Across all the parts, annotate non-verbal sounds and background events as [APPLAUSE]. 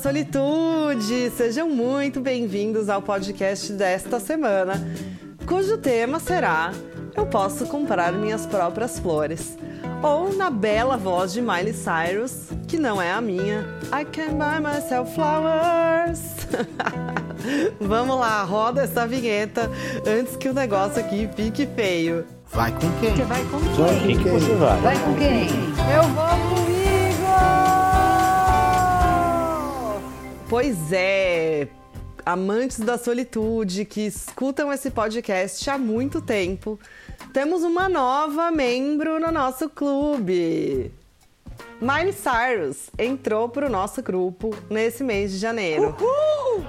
Solitude! Sejam muito bem-vindos ao podcast desta semana, cujo tema será Eu posso comprar minhas próprias flores. Ou na bela voz de Miley Cyrus, que não é a minha, I can buy myself flowers. [LAUGHS] Vamos lá, roda essa vinheta antes que o negócio aqui fique feio. Vai com quem? Você vai com Vai quem? com quem? Você vai. Vai com quem? Eu vou comigo! Pois é, amantes da solitude que escutam esse podcast há muito tempo, temos uma nova membro no nosso clube. Miley Cyrus entrou para o nosso grupo nesse mês de janeiro.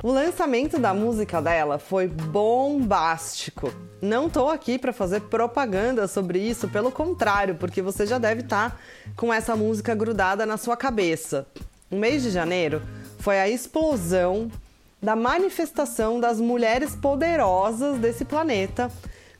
O lançamento da música dela foi bombástico. Não tô aqui para fazer propaganda sobre isso, pelo contrário, porque você já deve estar com essa música grudada na sua cabeça. O mês de janeiro foi a explosão da manifestação das mulheres poderosas desse planeta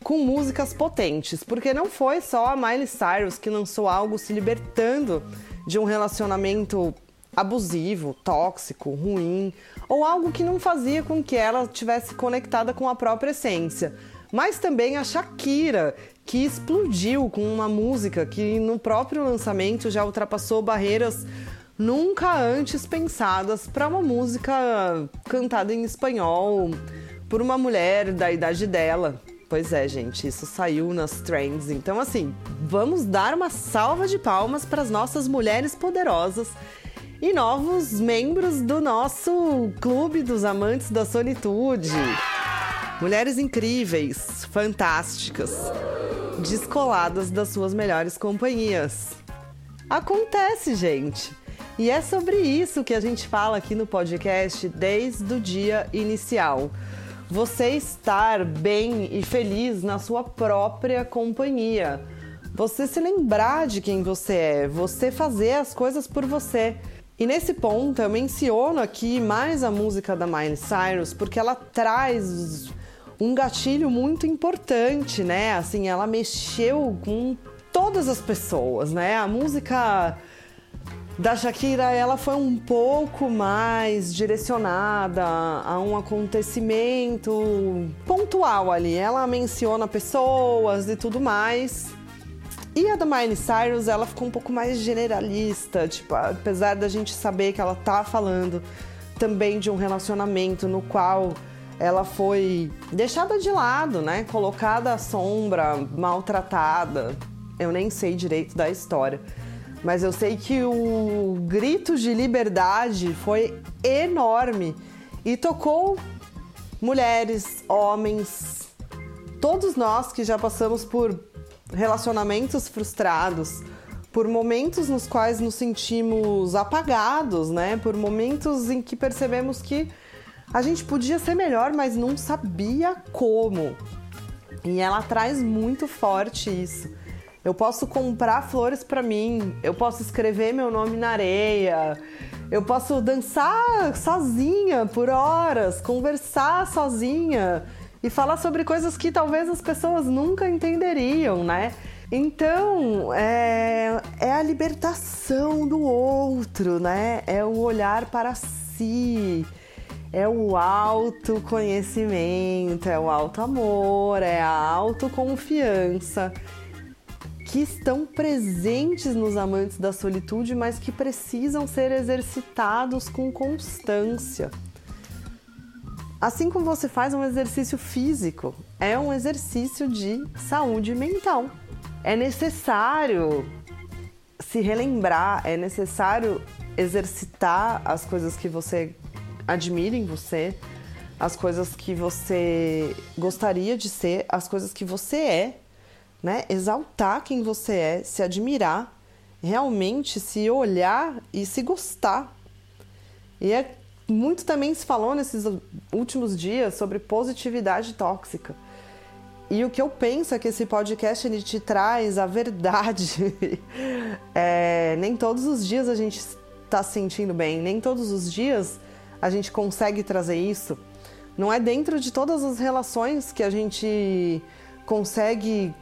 com músicas potentes, porque não foi só a Miley Cyrus que lançou algo se libertando de um relacionamento abusivo, tóxico, ruim, ou algo que não fazia com que ela tivesse conectada com a própria essência. Mas também a Shakira, que explodiu com uma música que no próprio lançamento já ultrapassou barreiras nunca antes pensadas para uma música cantada em espanhol por uma mulher da idade dela. Pois é, gente, isso saiu nas trends. Então, assim, vamos dar uma salva de palmas para as nossas mulheres poderosas e novos membros do nosso clube dos amantes da solitude. Mulheres incríveis, fantásticas, descoladas das suas melhores companhias. Acontece, gente. E é sobre isso que a gente fala aqui no podcast desde o dia inicial. Você estar bem e feliz na sua própria companhia. Você se lembrar de quem você é, você fazer as coisas por você. E nesse ponto eu menciono aqui mais a música da Miley Cyrus porque ela traz um gatilho muito importante, né? Assim, ela mexeu com todas as pessoas, né? A música da Shakira, ela foi um pouco mais direcionada a um acontecimento pontual ali. Ela menciona pessoas e tudo mais. E a da Miley Cyrus, ela ficou um pouco mais generalista, tipo, apesar da gente saber que ela tá falando também de um relacionamento no qual ela foi deixada de lado, né? Colocada à sombra, maltratada. Eu nem sei direito da história. Mas eu sei que o grito de liberdade foi enorme e tocou mulheres, homens, todos nós que já passamos por relacionamentos frustrados, por momentos nos quais nos sentimos apagados, né? Por momentos em que percebemos que a gente podia ser melhor, mas não sabia como. E ela traz muito forte isso. Eu posso comprar flores para mim, eu posso escrever meu nome na areia, eu posso dançar sozinha por horas, conversar sozinha e falar sobre coisas que talvez as pessoas nunca entenderiam, né? Então, é, é a libertação do outro, né? É o olhar para si, é o autoconhecimento, é o auto-amor, é a autoconfiança que estão presentes nos amantes da solitude, mas que precisam ser exercitados com constância. Assim como você faz um exercício físico, é um exercício de saúde mental. É necessário se relembrar, é necessário exercitar as coisas que você admira em você, as coisas que você gostaria de ser, as coisas que você é né? Exaltar quem você é, se admirar, realmente se olhar e se gostar. E é muito também se falou nesses últimos dias sobre positividade tóxica. E o que eu penso é que esse podcast ele te traz a verdade. [LAUGHS] é, nem todos os dias a gente está se sentindo bem, nem todos os dias a gente consegue trazer isso. Não é dentro de todas as relações que a gente consegue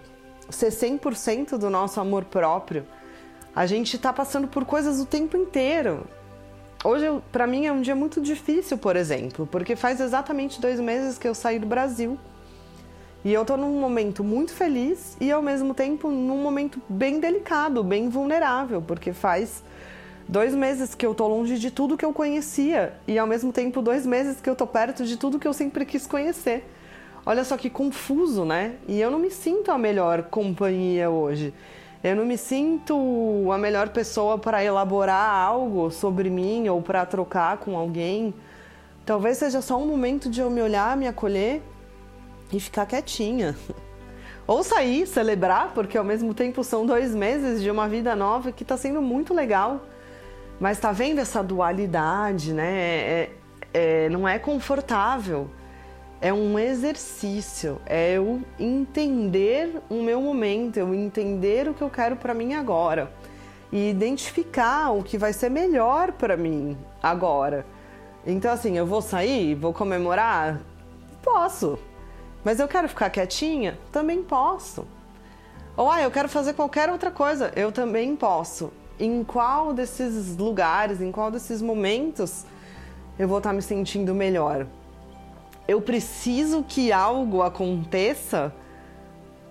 ser 100% do nosso amor próprio. A gente está passando por coisas o tempo inteiro. hoje, para mim, é um dia muito difícil, por exemplo, porque faz exatamente dois meses que eu saí do Brasil. E eu tô num momento muito feliz e, ao mesmo tempo, num momento bem delicado, bem vulnerável, porque faz dois meses que eu tô longe de tudo que eu conhecia e, ao mesmo tempo, dois meses que eu tô perto de tudo que eu sempre quis conhecer. Olha só que confuso, né? E eu não me sinto a melhor companhia hoje. Eu não me sinto a melhor pessoa para elaborar algo sobre mim ou para trocar com alguém. Talvez seja só um momento de eu me olhar, me acolher e ficar quietinha. [LAUGHS] Ou sair, celebrar, porque ao mesmo tempo são dois meses de uma vida nova que está sendo muito legal. Mas tá vendo essa dualidade, né? É, é, não é confortável é um exercício, é eu entender o meu momento, eu entender o que eu quero para mim agora e identificar o que vai ser melhor para mim agora. Então assim, eu vou sair, vou comemorar, posso. Mas eu quero ficar quietinha, também posso. Ou ah, eu quero fazer qualquer outra coisa, eu também posso. Em qual desses lugares, em qual desses momentos eu vou estar me sentindo melhor? Eu preciso que algo aconteça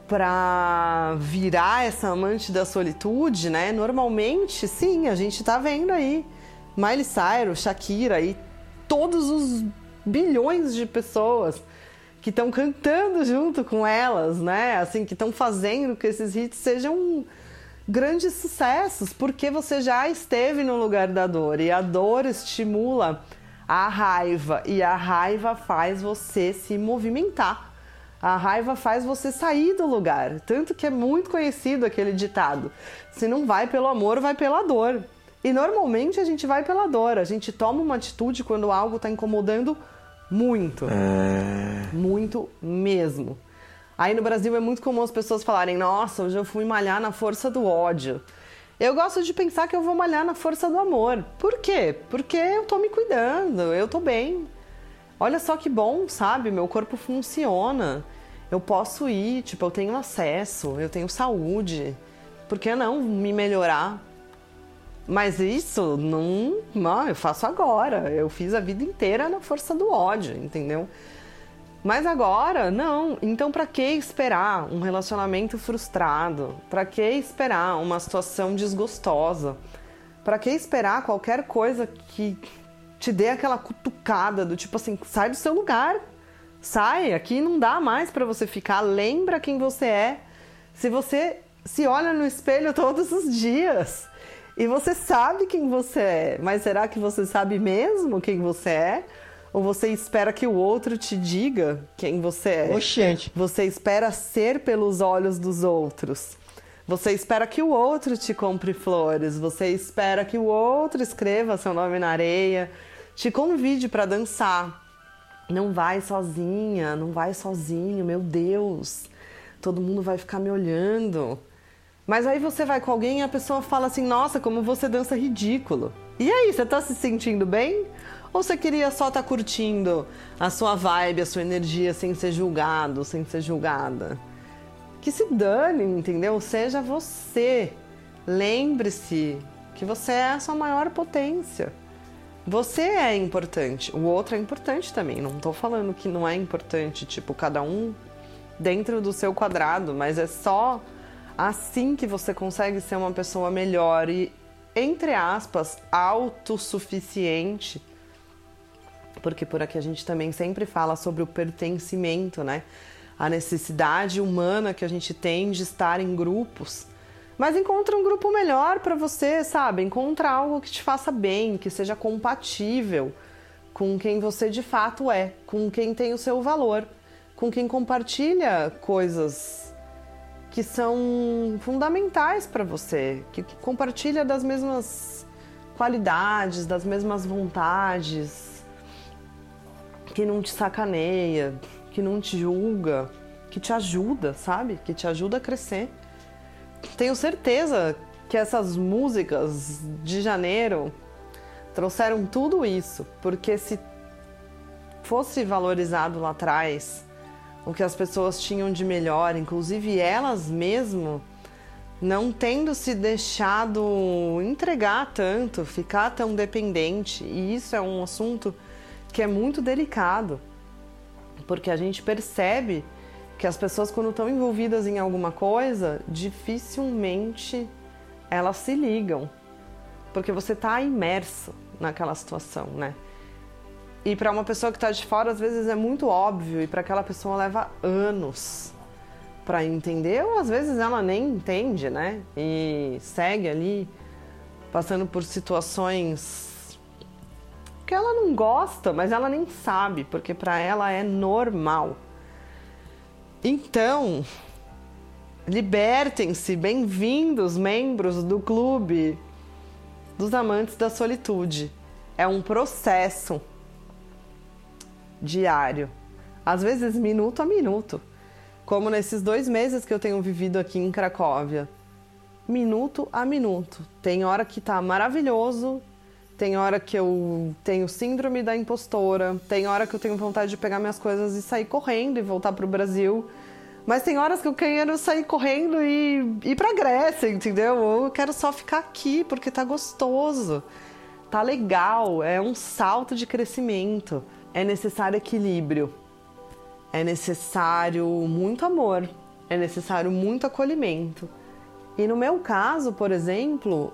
para virar essa amante da solitude, né? Normalmente, sim, a gente tá vendo aí Miley Cyrus, Shakira e todos os bilhões de pessoas que estão cantando junto com elas, né? Assim, que estão fazendo que esses hits sejam grandes sucessos, porque você já esteve no lugar da dor e a dor estimula a raiva e a raiva faz você se movimentar. A raiva faz você sair do lugar. Tanto que é muito conhecido aquele ditado: se não vai pelo amor, vai pela dor. E normalmente a gente vai pela dor. A gente toma uma atitude quando algo está incomodando muito. É... Muito mesmo. Aí no Brasil é muito comum as pessoas falarem: nossa, hoje eu fui malhar na força do ódio. Eu gosto de pensar que eu vou malhar na força do amor. Por quê? Porque eu tô me cuidando, eu tô bem. Olha só que bom, sabe? Meu corpo funciona. Eu posso ir, tipo, eu tenho acesso, eu tenho saúde. Por que não me melhorar? Mas isso não, não, eu faço agora. Eu fiz a vida inteira na força do ódio, entendeu? Mas agora, não. Então, para que esperar um relacionamento frustrado? Para que esperar uma situação desgostosa? Para que esperar qualquer coisa que te dê aquela cutucada do tipo assim, sai do seu lugar. Sai, aqui não dá mais para você ficar. Lembra quem você é. Se você se olha no espelho todos os dias e você sabe quem você é, mas será que você sabe mesmo quem você é? Ou você espera que o outro te diga quem você é? Oxente. Você espera ser pelos olhos dos outros. Você espera que o outro te compre flores. Você espera que o outro escreva seu nome na areia, te convide para dançar. Não vai sozinha, não vai sozinho, meu Deus. Todo mundo vai ficar me olhando. Mas aí você vai com alguém e a pessoa fala assim: Nossa, como você dança ridículo. E aí, você tá se sentindo bem? Ou você queria só estar tá curtindo a sua vibe, a sua energia sem ser julgado, sem ser julgada? Que se dane, entendeu? Seja você. Lembre-se que você é a sua maior potência. Você é importante, o outro é importante também. Não estou falando que não é importante, tipo, cada um dentro do seu quadrado, mas é só assim que você consegue ser uma pessoa melhor e, entre aspas, autossuficiente porque por aqui a gente também sempre fala sobre o pertencimento, né? A necessidade humana que a gente tem de estar em grupos. Mas encontra um grupo melhor para você, sabe? Encontra algo que te faça bem, que seja compatível com quem você de fato é, com quem tem o seu valor, com quem compartilha coisas que são fundamentais para você, que compartilha das mesmas qualidades, das mesmas vontades, que não te sacaneia, que não te julga, que te ajuda, sabe? Que te ajuda a crescer. Tenho certeza que essas músicas de janeiro trouxeram tudo isso, porque se fosse valorizado lá atrás o que as pessoas tinham de melhor, inclusive elas mesmo não tendo se deixado entregar tanto, ficar tão dependente. E isso é um assunto que é muito delicado, porque a gente percebe que as pessoas, quando estão envolvidas em alguma coisa, dificilmente elas se ligam, porque você está imerso naquela situação, né? E para uma pessoa que está de fora, às vezes é muito óbvio, e para aquela pessoa leva anos para entender, ou às vezes ela nem entende, né? E segue ali passando por situações que ela não gosta, mas ela nem sabe, porque para ela é normal. Então, libertem-se, bem-vindos, membros do clube dos amantes da solitude. É um processo diário, às vezes minuto a minuto, como nesses dois meses que eu tenho vivido aqui em Cracóvia. Minuto a minuto. Tem hora que tá maravilhoso, tem hora que eu tenho síndrome da impostora, tem hora que eu tenho vontade de pegar minhas coisas e sair correndo e voltar pro Brasil. Mas tem horas que eu quero sair correndo e ir pra Grécia, entendeu? Eu quero só ficar aqui porque tá gostoso, tá legal, é um salto de crescimento é necessário equilíbrio, é necessário muito amor, é necessário muito acolhimento. E no meu caso, por exemplo,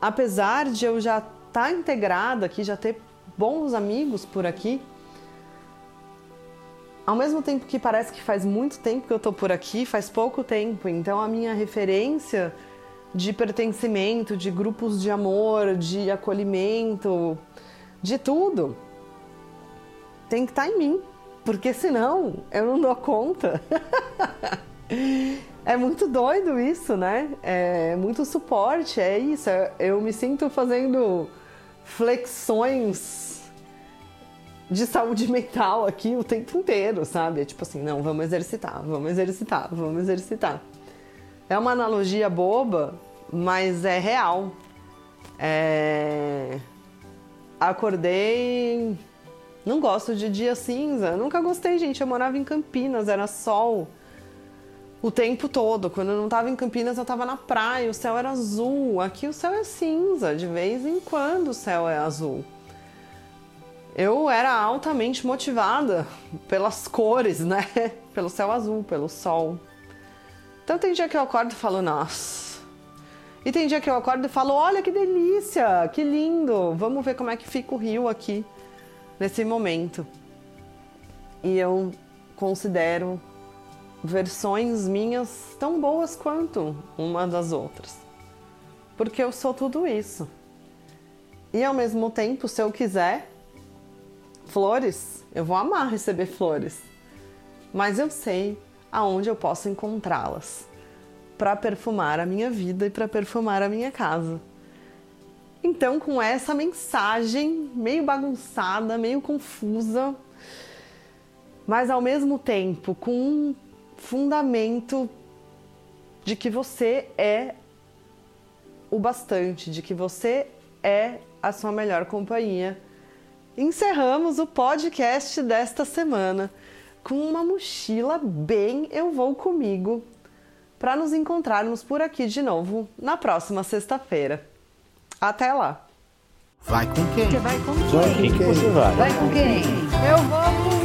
apesar de eu já estar tá integrada aqui, já ter bons amigos por aqui, ao mesmo tempo que parece que faz muito tempo que eu tô por aqui, faz pouco tempo. Então a minha referência de pertencimento, de grupos de amor, de acolhimento, de tudo, tem que estar tá em mim, porque senão eu não dou conta. [LAUGHS] é muito doido isso, né? É muito suporte, é isso. Eu me sinto fazendo flexões de saúde [LAUGHS] mental aqui o tempo inteiro, sabe? É tipo assim, não, vamos exercitar, vamos exercitar, vamos exercitar. É uma analogia boba, mas é real. É... Acordei não gosto de dia cinza. Nunca gostei, gente. Eu morava em Campinas, era sol o tempo todo. Quando eu não estava em Campinas, eu estava na praia, o céu era azul. Aqui o céu é cinza, de vez em quando o céu é azul. Eu era altamente motivada pelas cores, né? [LAUGHS] Pelo céu azul, pelo sol. Então tem dia que eu acordo e falo, nossa. E tem dia que eu acordo e falo, olha que delícia, que lindo. Vamos ver como é que fica o rio aqui nesse momento. E eu considero versões minhas tão boas quanto uma das outras. Porque eu sou tudo isso. E ao mesmo tempo, se eu quiser flores, eu vou amar receber flores. Mas eu sei aonde eu posso encontrá-las para perfumar a minha vida e para perfumar a minha casa. Então, com essa mensagem meio bagunçada, meio confusa, mas ao mesmo tempo com fundamento de que você é o bastante, de que você é a sua melhor companhia. Encerramos o podcast desta semana com uma mochila bem eu vou comigo para nos encontrarmos por aqui de novo na próxima sexta-feira. Até lá. Vai com quem? Você vai com Vai quem? com quem? Você vai. Vai com quem? Eu vou